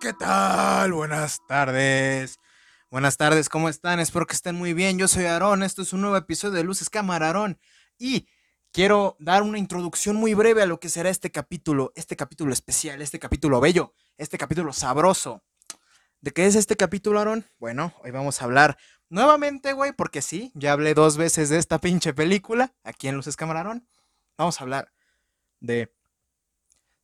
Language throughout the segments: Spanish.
¿qué tal? Buenas tardes. Buenas tardes, ¿cómo están? Espero que estén muy bien. Yo soy Aarón, esto es un nuevo episodio de Luces Cámara. Y quiero dar una introducción muy breve a lo que será este capítulo, este capítulo especial, este capítulo bello, este capítulo sabroso. ¿De qué es este capítulo, Aarón? Bueno, hoy vamos a hablar nuevamente, güey, porque sí, ya hablé dos veces de esta pinche película aquí en Luces Cámara. Vamos a hablar de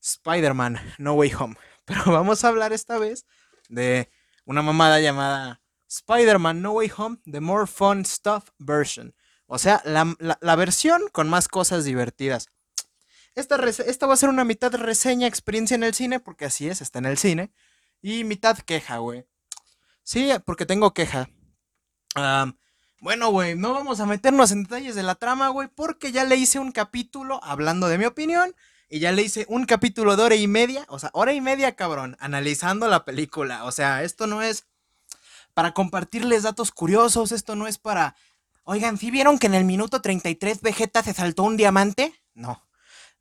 Spider-Man No Way Home. Pero vamos a hablar esta vez de una mamada llamada Spider-Man No Way Home, The More Fun Stuff Version. O sea, la, versión con más cosas divertidas. Esta, esta, va a ser una mitad reseña, experiencia en el cine, porque así es, está en el cine. Y mitad queja, güey. Sí, porque tengo queja. bueno, güey, no vamos a meternos en detalles de la trama, güey, porque ya le hice un capítulo hablando de mi opinión y ya le hice un capítulo de hora y media, o sea, hora y media, cabrón, analizando la película. O sea, esto no es para compartirles datos curiosos, esto no es para... Oigan, ¿sí vieron que en el minuto 33 Vegeta se saltó un diamante? No.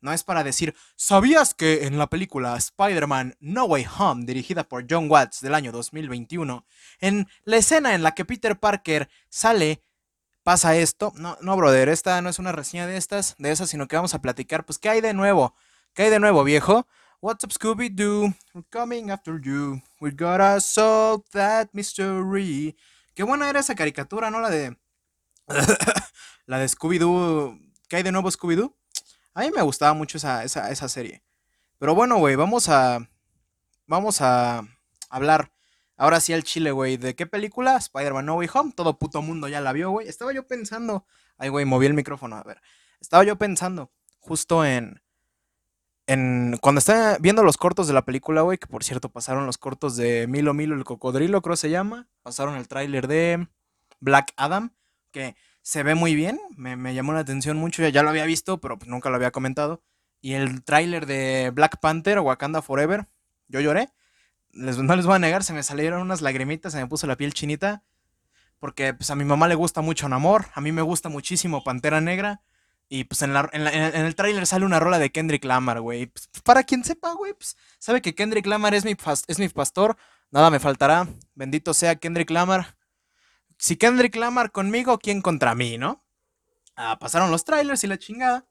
No es para decir, ¿sabías que en la película Spider-Man No Way Home, dirigida por John Watts del año 2021, en la escena en la que Peter Parker sale pasa esto. No, no, brother, esta no es una reseña de estas, de esas, sino que vamos a platicar, pues, ¿qué hay de nuevo? ¿Qué hay de nuevo, viejo? What's up, Scooby-Doo? We're coming after you. We gotta solve that mystery. Qué buena era esa caricatura, ¿no? La de... la de Scooby-Doo. ¿Qué hay de nuevo, Scooby-Doo? A mí me gustaba mucho esa, esa, esa serie. Pero bueno, güey, vamos a... Vamos a hablar Ahora sí al chile, güey. ¿De qué película? Spider-Man No Way Home. Todo puto mundo ya la vio, güey. Estaba yo pensando. Ay, güey, moví el micrófono. A ver. Estaba yo pensando justo en. En. Cuando estaba viendo los cortos de la película, güey. Que por cierto pasaron los cortos de Milo Milo el cocodrilo, creo se llama. Pasaron el tráiler de Black Adam. Que se ve muy bien. Me, llamó la atención mucho. Ya, ya lo había visto, pero pues nunca lo había comentado. Y el tráiler de Black Panther Wakanda Forever. Yo lloré no les voy a negar, se me salieron unas lagrimitas, se me puso la piel chinita. Porque pues a mi mamá le gusta mucho Namor, a mí me gusta muchísimo Pantera Negra. Y pues en, el tráiler sale una rola de Kendrick Lamar, güey. Pues, para quien sepa, güey, pues sabe que Kendrick Lamar es mi, es mi pastor. Nada me faltará. Bendito sea Kendrick Lamar. Si Kendrick Lamar conmigo, ¿quién contra mí, no? Ah, pasaron los trailers y la chingada.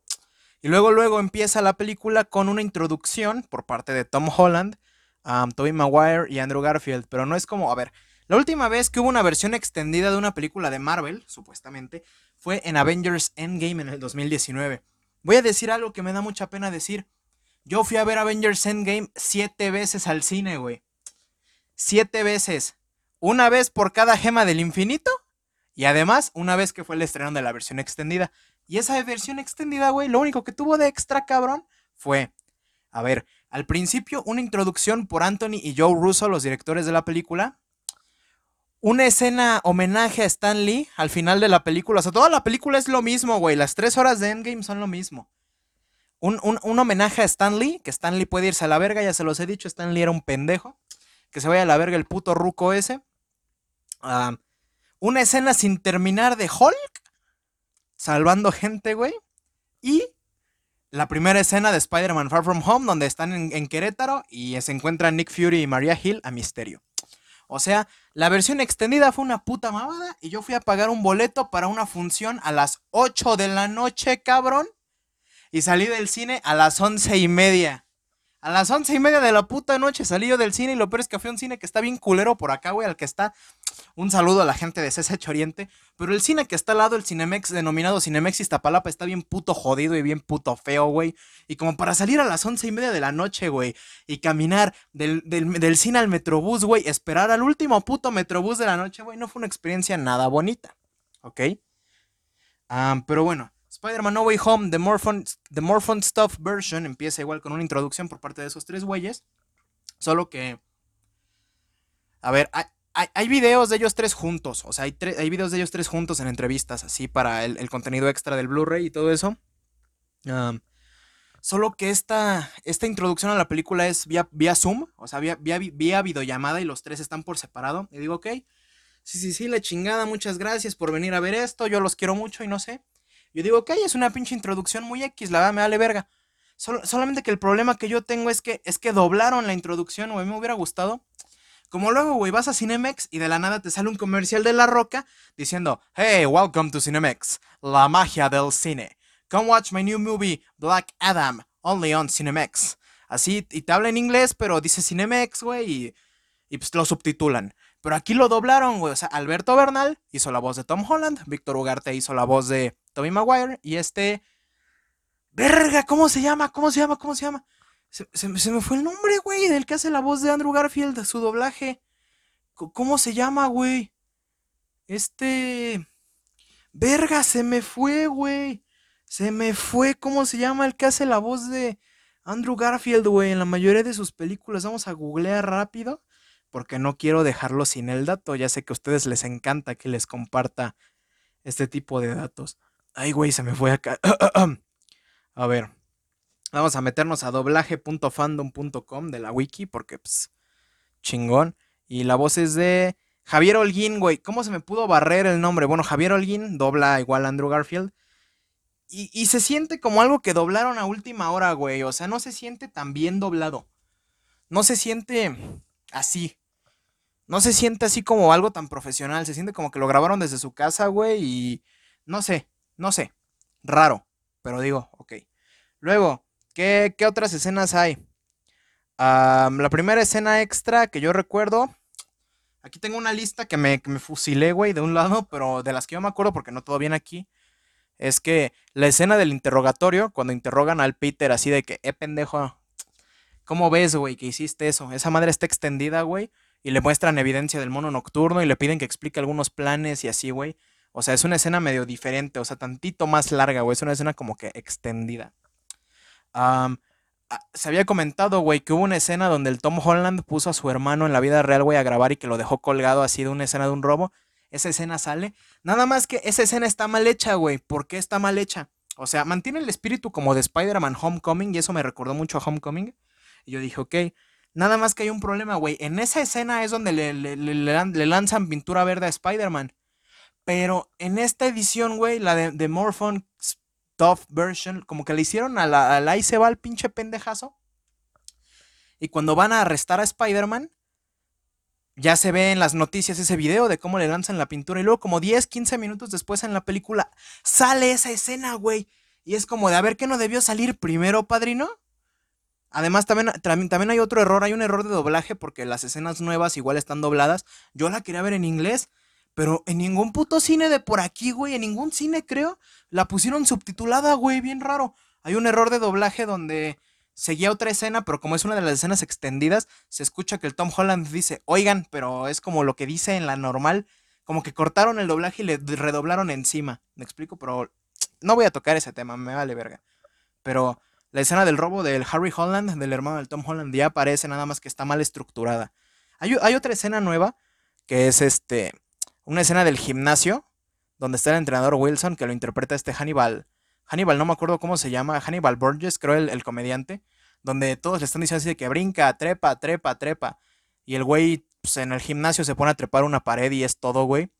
Y luego, luego empieza la película con una introducción por parte de Tom Holland Tobey Maguire y Andrew Garfield, pero no es como, a ver, la última vez que hubo una versión extendida de una película de Marvel, supuestamente, fue en Avengers Endgame en el 2019. Voy a decir algo que me da mucha pena decir. Yo fui a ver Avengers Endgame siete veces al cine, güey. Siete veces. Una vez por cada gema del infinito. Y además, una vez que fue el estreno de la versión extendida. Y esa versión extendida, güey, lo único que tuvo de extra cabrón fue, a ver, al principio, una introducción por Anthony y Joe Russo, los directores de la película. Una escena homenaje a Stan Lee al final de la película. O sea, toda la película es lo mismo, güey. Las tres horas de Endgame son lo mismo. Un, homenaje a Stan Lee, que Stan Lee puede irse a la verga, ya se los he dicho, Stan Lee era un pendejo. Que se vaya a la verga el puto ruco ese. Ah, una escena sin terminar de Hulk, salvando gente, güey. Y la primera escena de Spider-Man Far From Home, donde están en, Querétaro y se encuentran Nick Fury y Maria Hill a misterio. O sea, la versión extendida fue una puta mamada y yo fui a pagar un boleto para una función a las 8 de la noche, cabrón. Y salí del cine a las once y media. A las once y media de la puta noche salí yo del cine y lo peor es que fui a un cine que está bien culero por acá, güey, al que está. Un saludo a la gente de CSH Oriente. Pero el cine que está al lado, el Cinemex, denominado Cinemex Iztapalapa, está bien puto jodido y bien puto feo, güey. Y como para salir a las once y media de la noche, güey, y caminar del, cine al metrobús, güey, esperar al último puto metrobús de la noche, güey, no fue una experiencia nada bonita. ¿Ok? Ah, pero bueno, Spider-Man No Way Home, The More, Fun, The More Stuff version, empieza igual con una introducción por parte de esos tres güeyes. Solo que. A ver, hay, videos de ellos tres juntos. O sea, hay, hay, videos de ellos tres juntos en entrevistas, así para el, contenido extra del Blu-ray y todo eso. solo que esta, esta introducción a la película es vía, vía Zoom, o sea, vía, vía, vía videollamada y los tres están por separado. Y digo, ok, sí, sí, sí, la chingada, muchas gracias por venir a ver esto, yo los quiero mucho y no sé. Yo digo, ok, es una pinche introducción muy X, la verdad me vale verga. solamente que el problema que yo tengo es que, es que doblaron la introducción, güey. Me hubiera gustado Como luego, güey, vas a Cinemex y de la nada te sale un comercial de La Roca diciendo, Hey, welcome to Cinemex, la magia del cine. Come watch my new movie, Black Adam, only on Cinemex. Así, y te habla en inglés, pero dice Cinemex, güey, y, y pues lo subtitulan. Pero aquí lo doblaron, güey. O sea, Alberto Bernal hizo la voz de Tom Holland, Víctor Ugarte hizo la voz de Tommy Maguire, y este... Verga, ¿cómo se llama? ¿Cómo se llama? ¿Cómo se llama? Se, me fue el nombre, güey, del que hace la voz de Andrew Garfield, su doblaje. ¿Cómo se llama, güey? Este... Verga, se me fue, güey. Se me fue. ¿Cómo se llama el que hace la voz de Andrew Garfield, güey? En la mayoría de sus películas. Vamos a googlear rápido. Porque no quiero dejarlo sin el dato. Ya sé que a ustedes les encanta que les comparta este tipo de datos. Ay, güey, se me fue acá. a ver. Vamos a meternos a doblaje.fandom.com de la wiki porque, pues, chingón. Y la voz es de Javier Holguín, güey. ¿Cómo se me pudo barrer el nombre? Bueno, Javier Holguín dobla igual a Andrew Garfield. Y, y, se siente como algo que doblaron a última hora, güey. O sea, no se siente tan bien doblado. No se siente así. No se siente así como algo tan profesional. Se siente como que lo grabaron desde su casa, güey. Y no sé, no sé. Raro. Pero digo, ok. Luego, ¿Qué, otras escenas hay? la primera escena extra que yo recuerdo. Aquí tengo una lista que me, me fusilé, güey, de un lado, pero de las que yo me acuerdo, porque no todo bien aquí. Es que la escena del interrogatorio, cuando interrogan al Peter así de que, eh, pendejo, ¿cómo ves, güey, que hiciste eso? Esa madre está extendida, güey, y le muestran evidencia del mono nocturno y le piden que explique algunos planes y así, güey. O sea, es una escena medio diferente, o sea, tantito más larga, güey. Es una escena como que extendida se había comentado, güey, que hubo una escena donde el Tom Holland puso a su hermano en la vida real, güey, a grabar y que lo dejó colgado así de una escena de un robo. Esa escena sale. Nada más que esa escena está mal hecha, güey. ¿Por qué está mal hecha? O sea, mantiene el espíritu como de Spider-Man Homecoming y eso me recordó mucho a Homecoming. Y yo dije, ok, nada más que hay un problema, güey. En esa escena es donde le, le, lanzan pintura verde a Spider-Man. Pero en esta edición, güey, la de, de Morphone tough version, como que le hicieron a la, a ahí se va el pinche pendejazo. Y cuando van a arrestar a Spider-Man, ya se ve en las noticias ese video de cómo le lanzan la pintura. Y luego, como 10, 15 minutos después en la película, sale esa escena, güey. Y es como de a ver qué no debió salir primero, padrino. Además, también, también hay otro error, hay un error de doblaje porque las escenas nuevas igual están dobladas. Yo la quería ver en inglés pero en ningún puto cine de por aquí, güey, en ningún cine creo, la pusieron subtitulada, güey, bien raro. Hay un error de doblaje donde seguía otra escena, pero como es una de las escenas extendidas, se escucha que el Tom Holland dice, oigan, pero es como lo que dice en la normal, como que cortaron el doblaje y le redoblaron encima. ¿Me explico? Pero no voy a tocar ese tema, me vale verga. Pero la escena del robo del Harry Holland, del hermano del Tom Holland, ya aparece nada más que está mal estructurada. Hay, hay otra escena nueva que es este una escena del gimnasio donde está el entrenador Wilson que lo interpreta este Hannibal. Hannibal, no me acuerdo cómo se llama, Hannibal Burgess, creo el, comediante, donde todos le están diciendo así de que brinca, trepa, trepa, trepa. Y el güey pues, en el gimnasio se pone a trepar una pared y es todo, güey.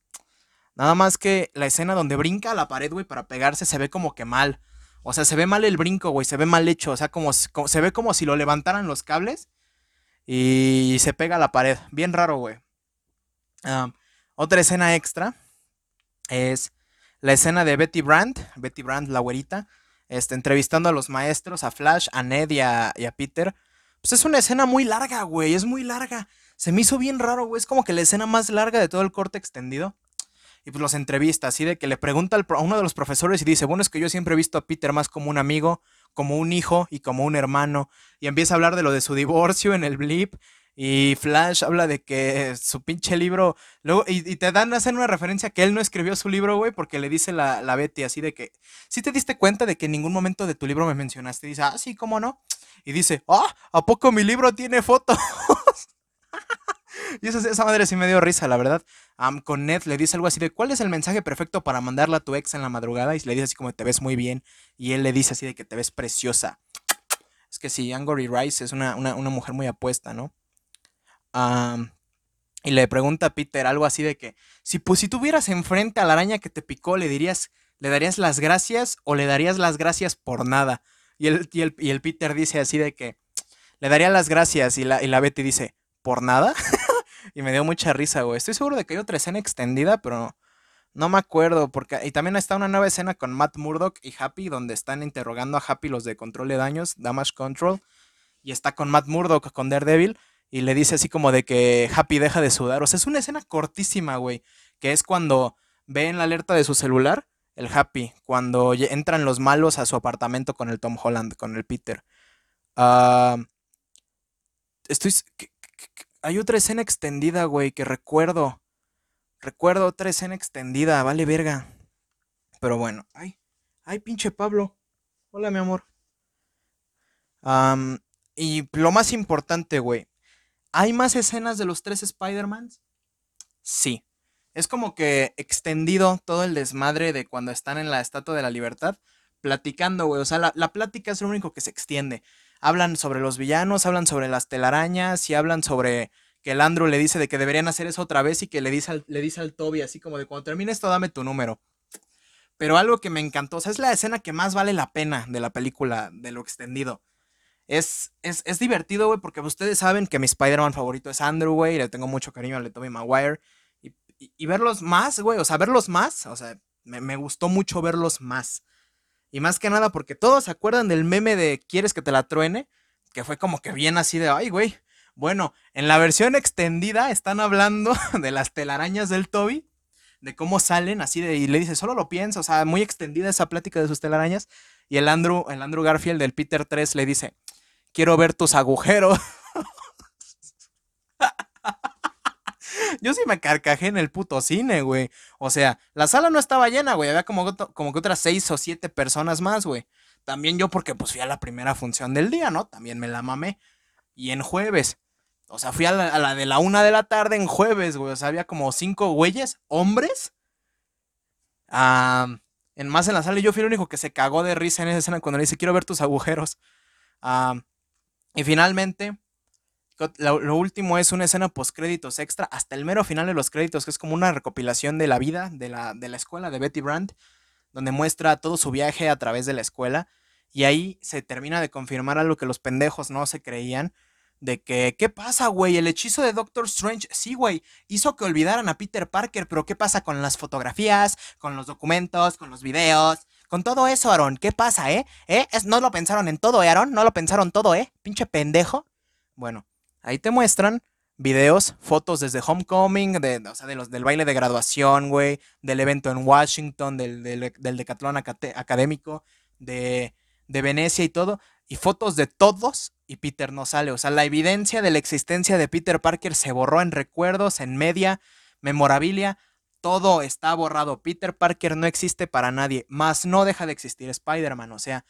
Nada más que la escena donde brinca a la pared, güey, para pegarse se ve como que mal. O sea, se ve mal el brinco, güey, se ve mal hecho. O sea, como, se ve como si lo levantaran los cables y se pega a la pared. Bien raro, güey. Ah... Otra escena extra es la escena de Betty Brand, Betty Brand, la güerita, este, entrevistando a los maestros, a Flash, a Ned y a, Peter. Pues es una escena muy larga, güey, es muy larga. Se me hizo bien raro, güey, es como que la escena más larga de todo el corte extendido. Y pues los entrevista, así de que le pregunta a uno de los profesores y dice, bueno, es que yo siempre he visto a Peter más como un amigo, como un hijo y como un hermano. Y empieza a hablar de lo de su divorcio en el blip y Flash habla de que su pinche libro. Luego, y, te dan, hacen una referencia que él no escribió su libro, güey, porque le dice la, la Betty así de que. Si te diste cuenta de que en ningún momento de tu libro me mencionaste. Y dice, ah, sí, ¿cómo no? Y dice, ah, ¿a poco mi libro tiene fotos? y esa, esa madre sí me dio risa, la verdad. con Ned le dice algo así de, ¿cuál es el mensaje perfecto para mandarla a tu ex en la madrugada? Y le dice así como, te ves muy bien. Y él le dice así de que te ves preciosa. Es que sí, Angory Rice es una, una, una mujer muy apuesta, ¿no? Y le pregunta a Peter algo así de que, si, pues, si tuvieras enfrente a la araña que te picó, ¿le dirías, le darías las gracias o le darías las gracias por nada? Y el, y el, Peter dice así de que, le daría las gracias y la, y la Betty dice, ¿por nada? y me dio mucha risa, güey. Estoy seguro de que hay otra escena extendida, pero no me acuerdo. Porque, y también está una nueva escena con Matt Murdock y Happy, donde están interrogando a Happy los de control de daños, Damage Control. Y está con Matt Murdock, con Daredevil. Y le dice así como de que Happy deja de sudar. O sea, es una escena cortísima, güey. Que es cuando ve en la alerta de su celular el Happy. Cuando entran los malos a su apartamento con el Tom Holland, con el Peter. Ah, estoy. Hay otra escena extendida, güey, que recuerdo. Recuerdo otra escena extendida, vale verga. Pero bueno, ay, ay, pinche Pablo. Hola, mi amor. y lo más importante, güey. ¿Hay más escenas de los tres Spider-Mans? Sí. Es como que extendido todo el desmadre de cuando están en la Estatua de la Libertad, platicando, güey. O sea, la, plática es lo único que se extiende. Hablan sobre los villanos, hablan sobre las telarañas y hablan sobre que el Andrew le dice de que deberían hacer eso otra vez y que le dice al, le dice al Toby así como de cuando termine esto dame tu número. Pero algo que me encantó, o sea, es la escena que más vale la pena de la película, de lo extendido. Es, es, es divertido, güey, porque ustedes saben que mi Spider-Man favorito es Andrew, güey, y le tengo mucho cariño al Tobey Maguire. Y, y, verlos más, güey, o sea, verlos más, o sea, me, me gustó mucho verlos más. Y más que nada porque todos se acuerdan del meme de ¿Quieres que te la truene? Que fue como que bien así de, ay, güey, bueno, en la versión extendida están hablando de las telarañas del Toby, de cómo salen, así de, y le dice, solo lo pienso, o sea, muy extendida esa plática de sus telarañas. Y el Andrew, el Andrew Garfield del Peter 3 le dice, quiero ver tus agujeros. Yo sí me carcajé en el puto cine, güey. O sea, la sala no estaba llena, güey. Había como, como que otras seis o siete personas más, güey. También yo porque pues fui a la primera función del día, ¿no? También me la mamé. Y en jueves. O sea, fui a la, de la una de la tarde en jueves, güey. O sea, había como cinco güeyes, hombres. En más en la sala. Yo fui el único que se cagó de risa en esa escena cuando le dice, quiero ver tus agujeros. y finalmente, lo, último es una escena post créditos extra, hasta el mero final de los créditos, que es como una recopilación de la vida de la, de la escuela de Betty Brandt, donde muestra todo su viaje a través de la escuela. Y ahí se termina de confirmar algo que los pendejos no se creían de que, ¿qué pasa, güey? El hechizo de Doctor Strange, sí, güey, hizo que olvidaran a Peter Parker, pero ¿qué pasa con las fotografías, con los documentos, con los videos? Con todo eso, Aaron, ¿qué pasa, eh? ¿Eh? ¿No lo pensaron en todo, eh, Aaron? ¿No lo pensaron todo, eh? Pinche pendejo. Bueno, ahí te muestran videos, fotos desde Homecoming, de, o sea, de los, del baile de graduación, güey, del evento en Washington, del, del, del decatlón académico, de, de Venecia y todo y fotos de todos y Peter no sale. O sea, la evidencia de la existencia de Peter Parker se borró en recuerdos, en media, memorabilia. Todo está borrado. Peter Parker no existe para nadie. Más no deja de existir Spider-Man. O sea,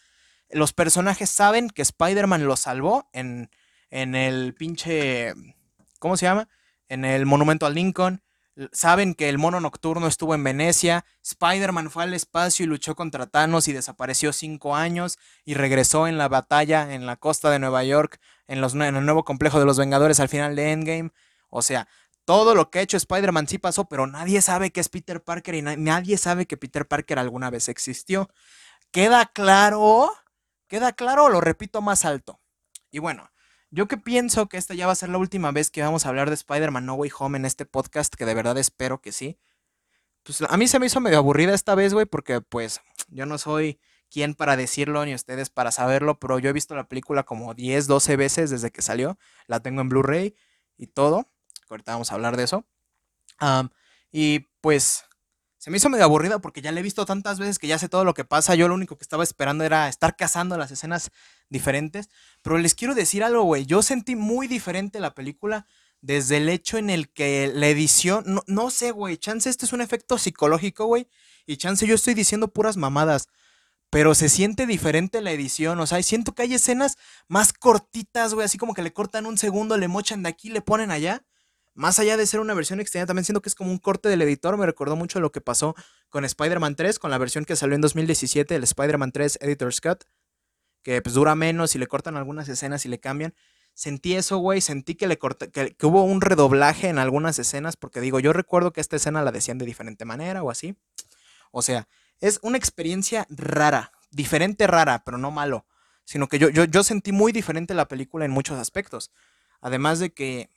los personajes saben que Spider-Man lo salvó en, en el pinche... ¿Cómo se llama? En el monumento a Lincoln saben que el mono nocturno estuvo en Venecia, Spider-Man fue al espacio y luchó contra Thanos y desapareció cinco años y regresó en la batalla en la costa de Nueva York, en, los, el nuevo complejo de los Vengadores al final de Endgame. O sea, todo lo que ha hecho Spider-Man sí pasó, pero nadie sabe que es Peter Parker y nadie sabe que Peter Parker alguna vez existió. ¿Queda claro? ¿Queda claro lo repito más alto? Y bueno, yo que pienso que esta ya va a ser la última vez que vamos a hablar de Spider-Man No Way Home en este podcast, que de verdad espero que sí. Pues a mí se me hizo medio aburrida esta vez, güey, porque pues yo no soy quien para decirlo ni ustedes para saberlo, pero yo he visto la película como 10, 12 veces desde que salió. La tengo en Blu-ray y todo. Ahorita vamos a hablar de eso. y pues se me hizo medio aburrida porque ya la he visto tantas veces que ya sé todo lo que pasa. Yo lo único que estaba esperando era estar cazando las escenas diferentes. Pero les quiero decir algo, güey. Yo sentí muy diferente la película desde el hecho en el que la edición. No, no sé, güey. Chance, este es un efecto psicológico, güey. Y chance, yo estoy diciendo puras mamadas. Pero se siente diferente la edición. O sea, siento que hay escenas más cortitas, güey. Así como que le cortan un segundo, le mochan de aquí, le ponen allá más allá de ser una versión extendida, también siento que es como un corte del editor. Me recordó mucho lo que pasó con Spider-Man 3, con la versión que salió en 2017, el Spider-Man 3 Editor's Cut, que pues dura menos y le cortan algunas escenas y le cambian. Sentí eso, güey, sentí que, le que, hubo un redoblaje en algunas escenas, porque digo, yo recuerdo que esta escena la decían de diferente manera o así. O sea, es una experiencia rara, diferente rara, pero no malo, sino que yo, yo, yo sentí muy diferente la película en muchos aspectos. Además de que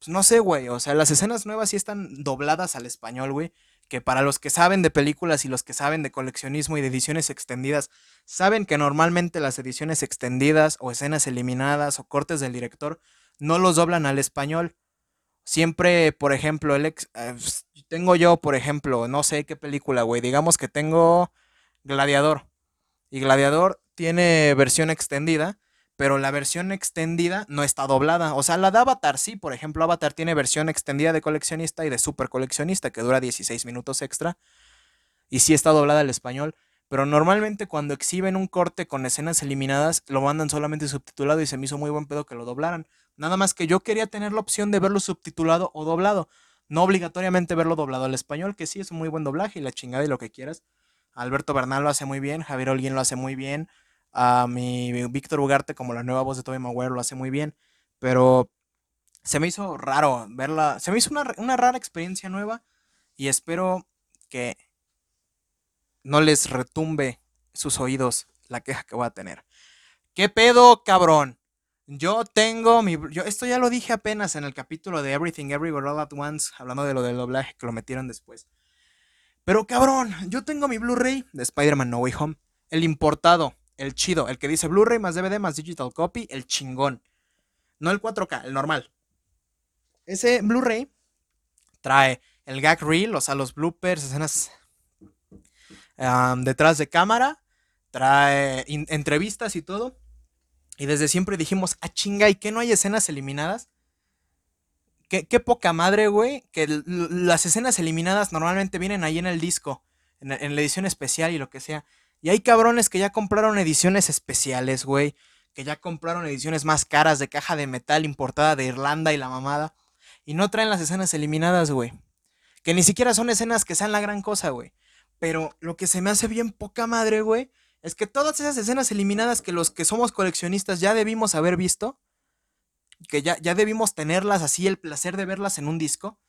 pues no sé, güey, o sea, las escenas nuevas sí están dobladas al español, güey, que para los que saben de películas y los que saben de coleccionismo y de ediciones extendidas, saben que normalmente las ediciones extendidas o escenas eliminadas o cortes del director no los doblan al español. Siempre, por ejemplo, el ex, eh, tengo yo, por ejemplo, no sé qué película, güey, digamos que tengo Gladiador. Y Gladiador tiene versión extendida, pero la versión extendida no está doblada. O sea, la de Avatar sí, por ejemplo, Avatar tiene versión extendida de coleccionista y de super coleccionista que dura 16 minutos extra. Y sí está doblada al español. Pero normalmente cuando exhiben un corte con escenas eliminadas, lo mandan solamente subtitulado y se me hizo muy buen pedo que lo doblaran. Nada más que yo quería tener la opción de verlo subtitulado o doblado. No obligatoriamente verlo doblado al español, que sí es un muy buen doblaje y la chingada y lo que quieras. Alberto Bernal lo hace muy bien, Javier Olguín lo hace muy bien, a mi Víctor Ugarte como la nueva voz de Tobey Maguire lo hace muy bien, pero se me hizo raro verla, se me hizo una, una rara experiencia nueva y espero que no les retumbe sus oídos la queja que voy a tener. ¿Qué pedo, cabrón? Yo tengo mi. Yo, esto ya lo dije apenas en el capítulo de Everything Everywhere All at Once, hablando de lo del doblaje que lo metieron después. Pero cabrón, yo tengo mi Blu-ray de Spider-Man No Way Home. El importado, el chido, el que dice Blu-ray más DVD más Digital Copy, el chingón. No el 4K, el normal. Ese Blu-ray trae el gag reel, o sea, los bloopers, escenas detrás de cámara, trae entrevistas y todo. Y desde siempre dijimos, ah, chinga, ¿y qué no hay escenas eliminadas? Qué, poca madre, güey, que las escenas eliminadas normalmente vienen ahí en el disco, en, la edición especial y lo que sea. Y hay cabrones que ya compraron ediciones especiales, güey, que ya compraron ediciones más caras de caja de metal importada de Irlanda y la mamada, y no traen las escenas eliminadas, güey. Que ni siquiera son escenas que sean la gran cosa, güey. Pero lo que se me hace bien poca madre, güey, es que todas esas escenas eliminadas que los que somos coleccionistas ya debimos haber visto, que ya, ya debimos tenerlas así, el placer de verlas en un disco,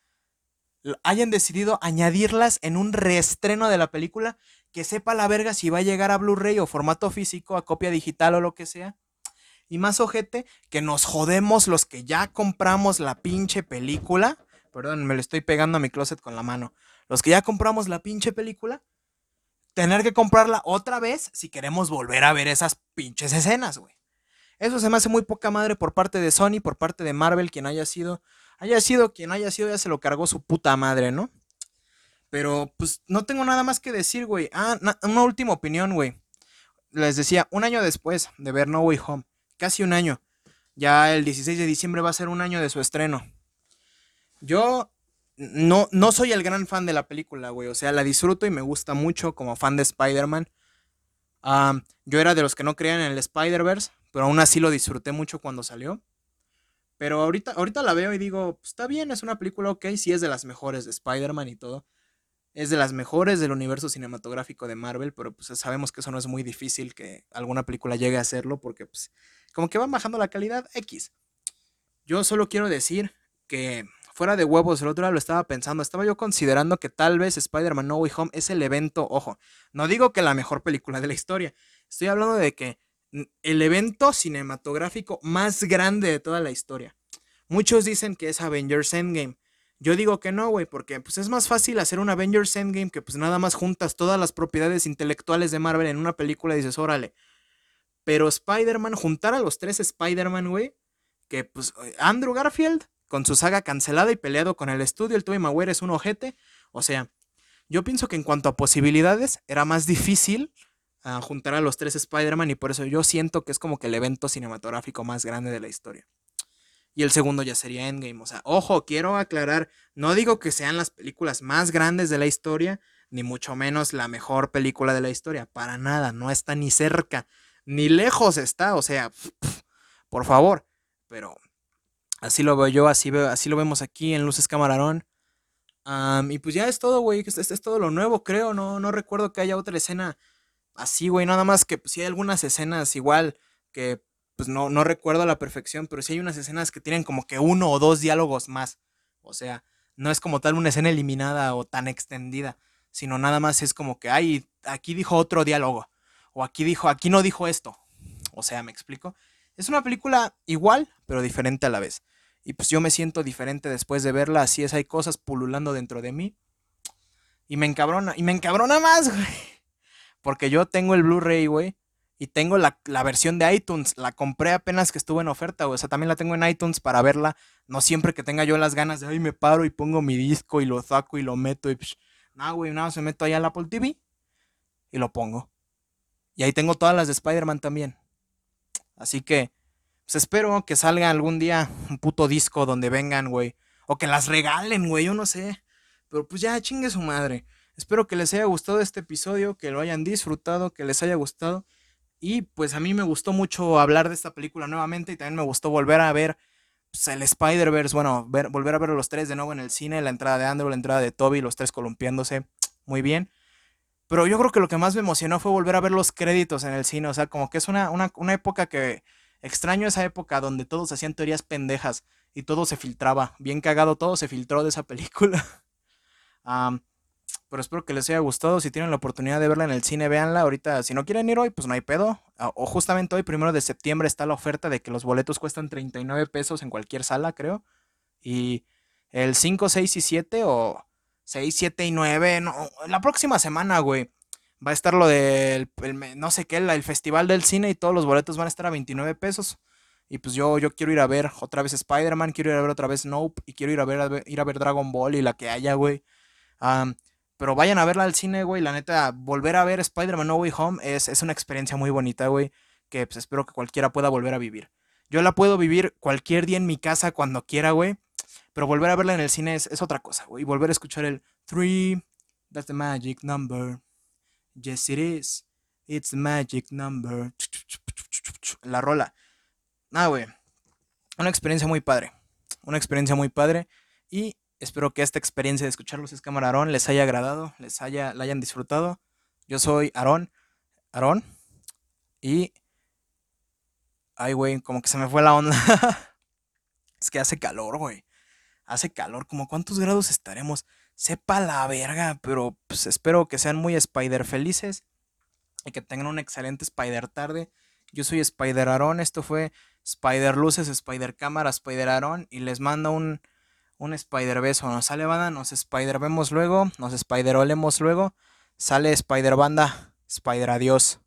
hayan decidido añadirlas en un reestreno de la película que sepa la verga si va a llegar a Blu-ray o formato físico, a copia digital o lo que sea. Y más ojete, que nos jodemos los que ya compramos la pinche película. Perdón, me lo estoy pegando a mi closet con la mano los que ya compramos la pinche película, tener que comprarla otra vez si queremos volver a ver esas pinches escenas, güey. Eso se me hace muy poca madre por parte de Sony, por parte de Marvel, quien haya sido, haya sido quien haya sido, ya se lo cargó su puta madre, ¿no? Pero pues no tengo nada más que decir, güey. Ah, una última opinión, güey. Les decía, un año después de ver No Way Home, casi un año, ya el 16 de diciembre va a ser un año de su estreno. Yo no, no soy el gran fan de la película, güey. O sea, la disfruto y me gusta mucho como fan de Spider-Man. yo era de los que no creían en el Spider-Verse, pero aún así lo disfruté mucho cuando salió. Pero ahorita, ahorita la veo y digo, pues, está bien, es una película ok, sí es de las mejores de Spider-Man y todo. Es de las mejores del universo cinematográfico de Marvel, pero pues sabemos que eso no es muy difícil que alguna película llegue a hacerlo porque pues como que va bajando la calidad X. Yo solo quiero decir que fuera de huevos, el otro día lo estaba pensando, estaba yo considerando que tal vez Spider-Man No Way Home es el evento, ojo, no digo que la mejor película de la historia, estoy hablando de que el evento cinematográfico más grande de toda la historia. Muchos dicen que es Avengers Endgame. Yo digo que no, güey, porque pues es más fácil hacer un Avengers Endgame que pues nada más juntas todas las propiedades intelectuales de Marvel en una película y dices, órale. Pero Spider-Man, juntar a los tres Spider-Man, güey, que pues Andrew Garfield, con su saga cancelada y peleado con el estudio, el Tobey Maguire es un ojete. O sea, yo pienso que en cuanto a posibilidades era más difícil uh, juntar a los tres Spider-Man y por eso yo siento que es como que el evento cinematográfico más grande de la historia. Y el segundo ya sería Endgame. O sea, ojo, quiero aclarar, no digo que sean las películas más grandes de la historia, ni mucho menos la mejor película de la historia. Para nada, no está ni cerca, ni lejos está. O sea, por favor. Pero Así lo veo yo, así, veo, así lo vemos aquí en Luces Camarón. y pues ya es todo, güey. Este, es todo lo nuevo, creo. No, no recuerdo que haya otra escena así, güey. Nada más que pues, sí hay algunas escenas igual que pues no, no recuerdo a la perfección, pero sí hay unas escenas que tienen como que uno o dos diálogos más. O sea, no es como tal una escena eliminada o tan extendida, sino nada más es como que, ay, aquí dijo otro diálogo. O aquí dijo, aquí no dijo esto. O sea, ¿me explico? Es una película igual, pero diferente a la vez. Y pues yo me siento diferente después de verla, así es, hay cosas pululando dentro de mí. Y me encabrona, y me encabrona más, güey. Porque yo tengo el Blu-ray, güey. Y tengo la, versión de iTunes. La compré apenas que estuvo en oferta. O sea, también la tengo en iTunes para verla. No siempre que tenga yo las ganas de, ay, me paro y pongo mi disco y lo saco y lo meto y... No, güey, nada, se meto allá al Apple TV y lo pongo. Y ahí tengo todas las de Spider-Man también. Así que, pues espero que salga algún día un puto disco donde vengan, güey. O que las regalen, güey, yo no sé. Pero pues ya, chingue su madre. Espero que les haya gustado este episodio, que lo hayan disfrutado, que les haya gustado. Y pues a mí me gustó mucho hablar de esta película nuevamente y también me gustó volver a ver pues, el Spider-Verse, bueno, ver, volver a ver los tres de nuevo en el cine, la entrada de Andrew, la entrada de Toby, los tres columpiándose muy bien. Pero yo creo que lo que más me emocionó fue volver a ver los créditos en el cine. O sea, como que es una, una, época que extraño esa época donde todos hacían teorías pendejas y todo se filtraba. Bien cagado, todo se filtró de esa película. pero espero que les haya gustado. Si tienen la oportunidad de verla en el cine, véanla. Ahorita, si no quieren ir hoy, pues no hay pedo. Ah, o justamente hoy, primero de septiembre, está la oferta de que los boletos cuestan 39 pesos en cualquier sala, creo. Y el 5, 6 y 7 o 6, 7 y 9. No, la próxima semana, güey. Va a estar lo del, no sé qué, el festival del cine y todos los boletos van a estar a 29 pesos. Y pues yo, yo quiero ir a ver otra vez Spider-Man, quiero ir a ver otra vez Nope y quiero ir a ver, ir a ver Dragon Ball y la que haya, güey. Pero vayan a verla al cine, güey. La neta, volver a ver Spider-Man No Way Home es, es una experiencia muy bonita, güey. Que pues espero que cualquiera pueda volver a vivir. Yo la puedo vivir cualquier día en mi casa cuando quiera, güey. Pero volver a verla en el cine es, otra cosa, güey. Volver a escuchar el 3, that's the magic number. Yes, it is. It's the magic number. La rola. Nada, güey. Una experiencia muy padre. Una experiencia muy padre. Y espero que esta experiencia de escucharlos es camarón les haya agradado, les haya, la hayan disfrutado. Yo soy Aarón. Aarón. Y. Ay, güey, como que se me fue la onda. es que hace calor, güey hace calor, como cuántos grados estaremos, sepa la verga, pero pues espero que sean muy Spider felices y que tengan una excelente Spider tarde. Yo soy Spider Aaron, esto fue Spider Luces, Spider Cámara, Spider Aaron y les mando un, un Spider beso. Nos sale banda, nos Spider vemos luego, nos Spider olemos luego, sale Spider banda, Spider adiós.